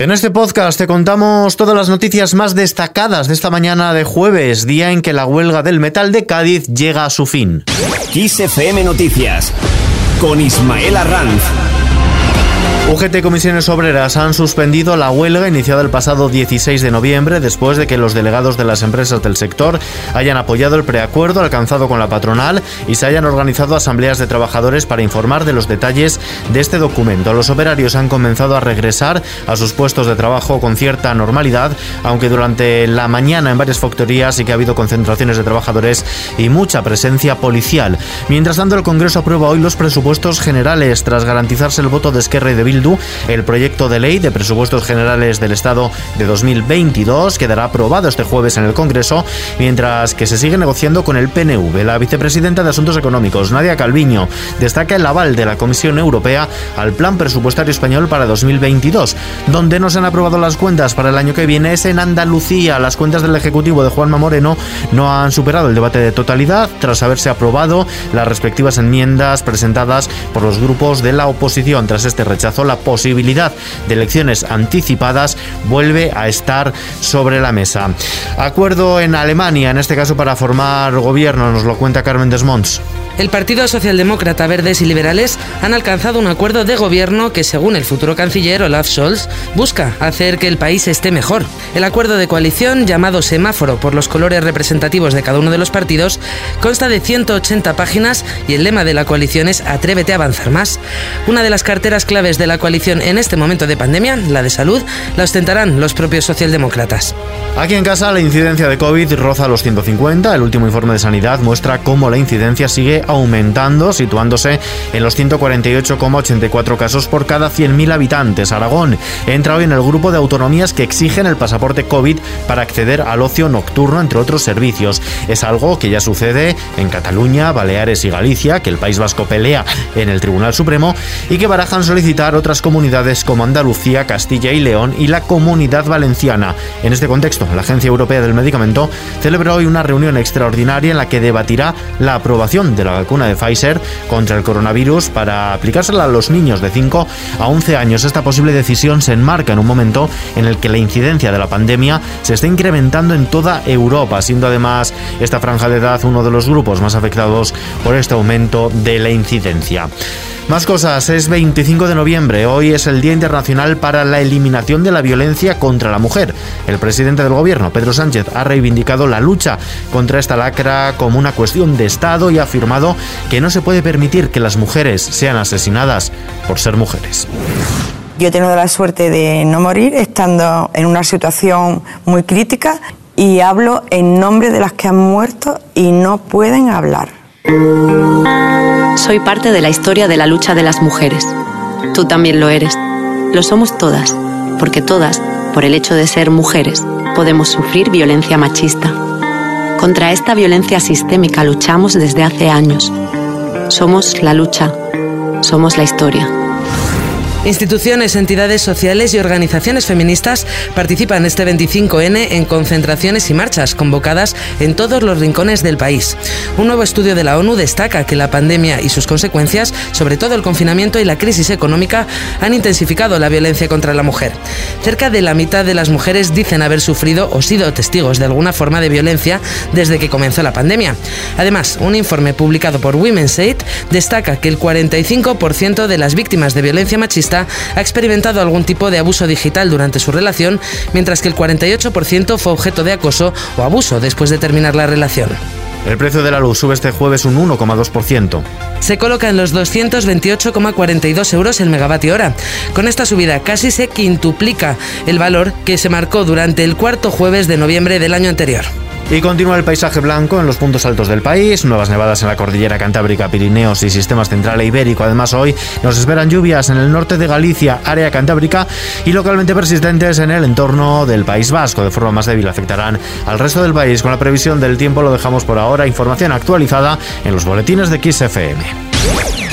En este podcast te contamos todas las noticias más destacadas de esta mañana de jueves, día en que la huelga del metal de Cádiz llega a su fin. XFM Noticias con Ismael Arranz. UGT Comisiones Obreras han suspendido la huelga iniciada el pasado 16 de noviembre después de que los delegados de las empresas del sector hayan apoyado el preacuerdo alcanzado con la patronal y se hayan organizado asambleas de trabajadores para informar de los detalles de este documento. Los operarios han comenzado a regresar a sus puestos de trabajo con cierta normalidad, aunque durante la mañana en varias factorías sí que ha habido concentraciones de trabajadores y mucha presencia policial. Mientras tanto, el Congreso aprueba hoy los presupuestos generales tras garantizarse el voto de Esquerra y de el proyecto de ley de presupuestos generales del Estado de 2022 quedará aprobado este jueves en el Congreso, mientras que se sigue negociando con el PNV. La vicepresidenta de Asuntos Económicos, Nadia Calviño, destaca el aval de la Comisión Europea al Plan Presupuestario Español para 2022. Donde no se han aprobado las cuentas para el año que viene es en Andalucía. Las cuentas del Ejecutivo de Juanma Moreno no han superado el debate de totalidad tras haberse aprobado las respectivas enmiendas presentadas por los grupos de la oposición. Tras este rechazo, la posibilidad de elecciones anticipadas vuelve a estar sobre la mesa. Acuerdo en Alemania, en este caso para formar gobierno, nos lo cuenta Carmen Desmonts. El Partido Socialdemócrata, Verdes y Liberales han alcanzado un acuerdo de gobierno que, según el futuro canciller Olaf Scholz, busca hacer que el país esté mejor. El acuerdo de coalición, llamado semáforo por los colores representativos de cada uno de los partidos, consta de 180 páginas y el lema de la coalición es Atrévete a avanzar más. Una de las carteras claves de la coalición en este momento de pandemia, la de salud, la ostentarán los propios socialdemócratas. Aquí en casa la incidencia de COVID roza los 150. El último informe de sanidad muestra cómo la incidencia sigue aumentando, situándose en los 148,84 casos por cada 100.000 habitantes. Aragón entra hoy en el grupo de autonomías que exigen el pasaporte COVID para acceder al ocio nocturno, entre otros servicios. Es algo que ya sucede en Cataluña, Baleares y Galicia, que el País Vasco pelea en el Tribunal Supremo y que barajan solicitar otras comunidades como Andalucía, Castilla y León y la Comunidad Valenciana. En este contexto, la Agencia Europea del Medicamento celebró hoy una reunión extraordinaria en la que debatirá la aprobación de la vacuna de Pfizer contra el coronavirus para aplicársela a los niños de 5 a 11 años. Esta posible decisión se enmarca en un momento en el que la incidencia de la pandemia se está incrementando en toda Europa, siendo además esta franja de edad uno de los grupos más afectados por este aumento de la incidencia. Más cosas, es 25 de noviembre, hoy es el Día Internacional para la Eliminación de la Violencia contra la Mujer. El presidente del gobierno, Pedro Sánchez, ha reivindicado la lucha contra esta lacra como una cuestión de Estado y ha afirmado que no se puede permitir que las mujeres sean asesinadas por ser mujeres. Yo he tenido la suerte de no morir estando en una situación muy crítica y hablo en nombre de las que han muerto y no pueden hablar. Soy parte de la historia de la lucha de las mujeres. Tú también lo eres. Lo somos todas, porque todas, por el hecho de ser mujeres, podemos sufrir violencia machista. Contra esta violencia sistémica luchamos desde hace años. Somos la lucha. Somos la historia. Instituciones, entidades sociales y organizaciones feministas participan este 25N en concentraciones y marchas convocadas en todos los rincones del país. Un nuevo estudio de la ONU destaca que la pandemia y sus consecuencias, sobre todo el confinamiento y la crisis económica, han intensificado la violencia contra la mujer. Cerca de la mitad de las mujeres dicen haber sufrido o sido testigos de alguna forma de violencia desde que comenzó la pandemia. Además, un informe publicado por Women's Aid destaca que el 45% de las víctimas de violencia machista ha experimentado algún tipo de abuso digital durante su relación, mientras que el 48% fue objeto de acoso o abuso después de terminar la relación. El precio de la luz sube este jueves un 1,2%. Se coloca en los 228,42 euros el megavatio hora. Con esta subida casi se quintuplica el valor que se marcó durante el cuarto jueves de noviembre del año anterior. Y continúa el paisaje blanco en los puntos altos del país, nuevas nevadas en la cordillera Cantábrica, Pirineos y sistemas central e ibérico. Además, hoy nos esperan lluvias en el norte de Galicia, área cantábrica y localmente persistentes en el entorno del País Vasco. De forma más débil afectarán al resto del país. Con la previsión del tiempo lo dejamos por ahora. Información actualizada en los boletines de XFM.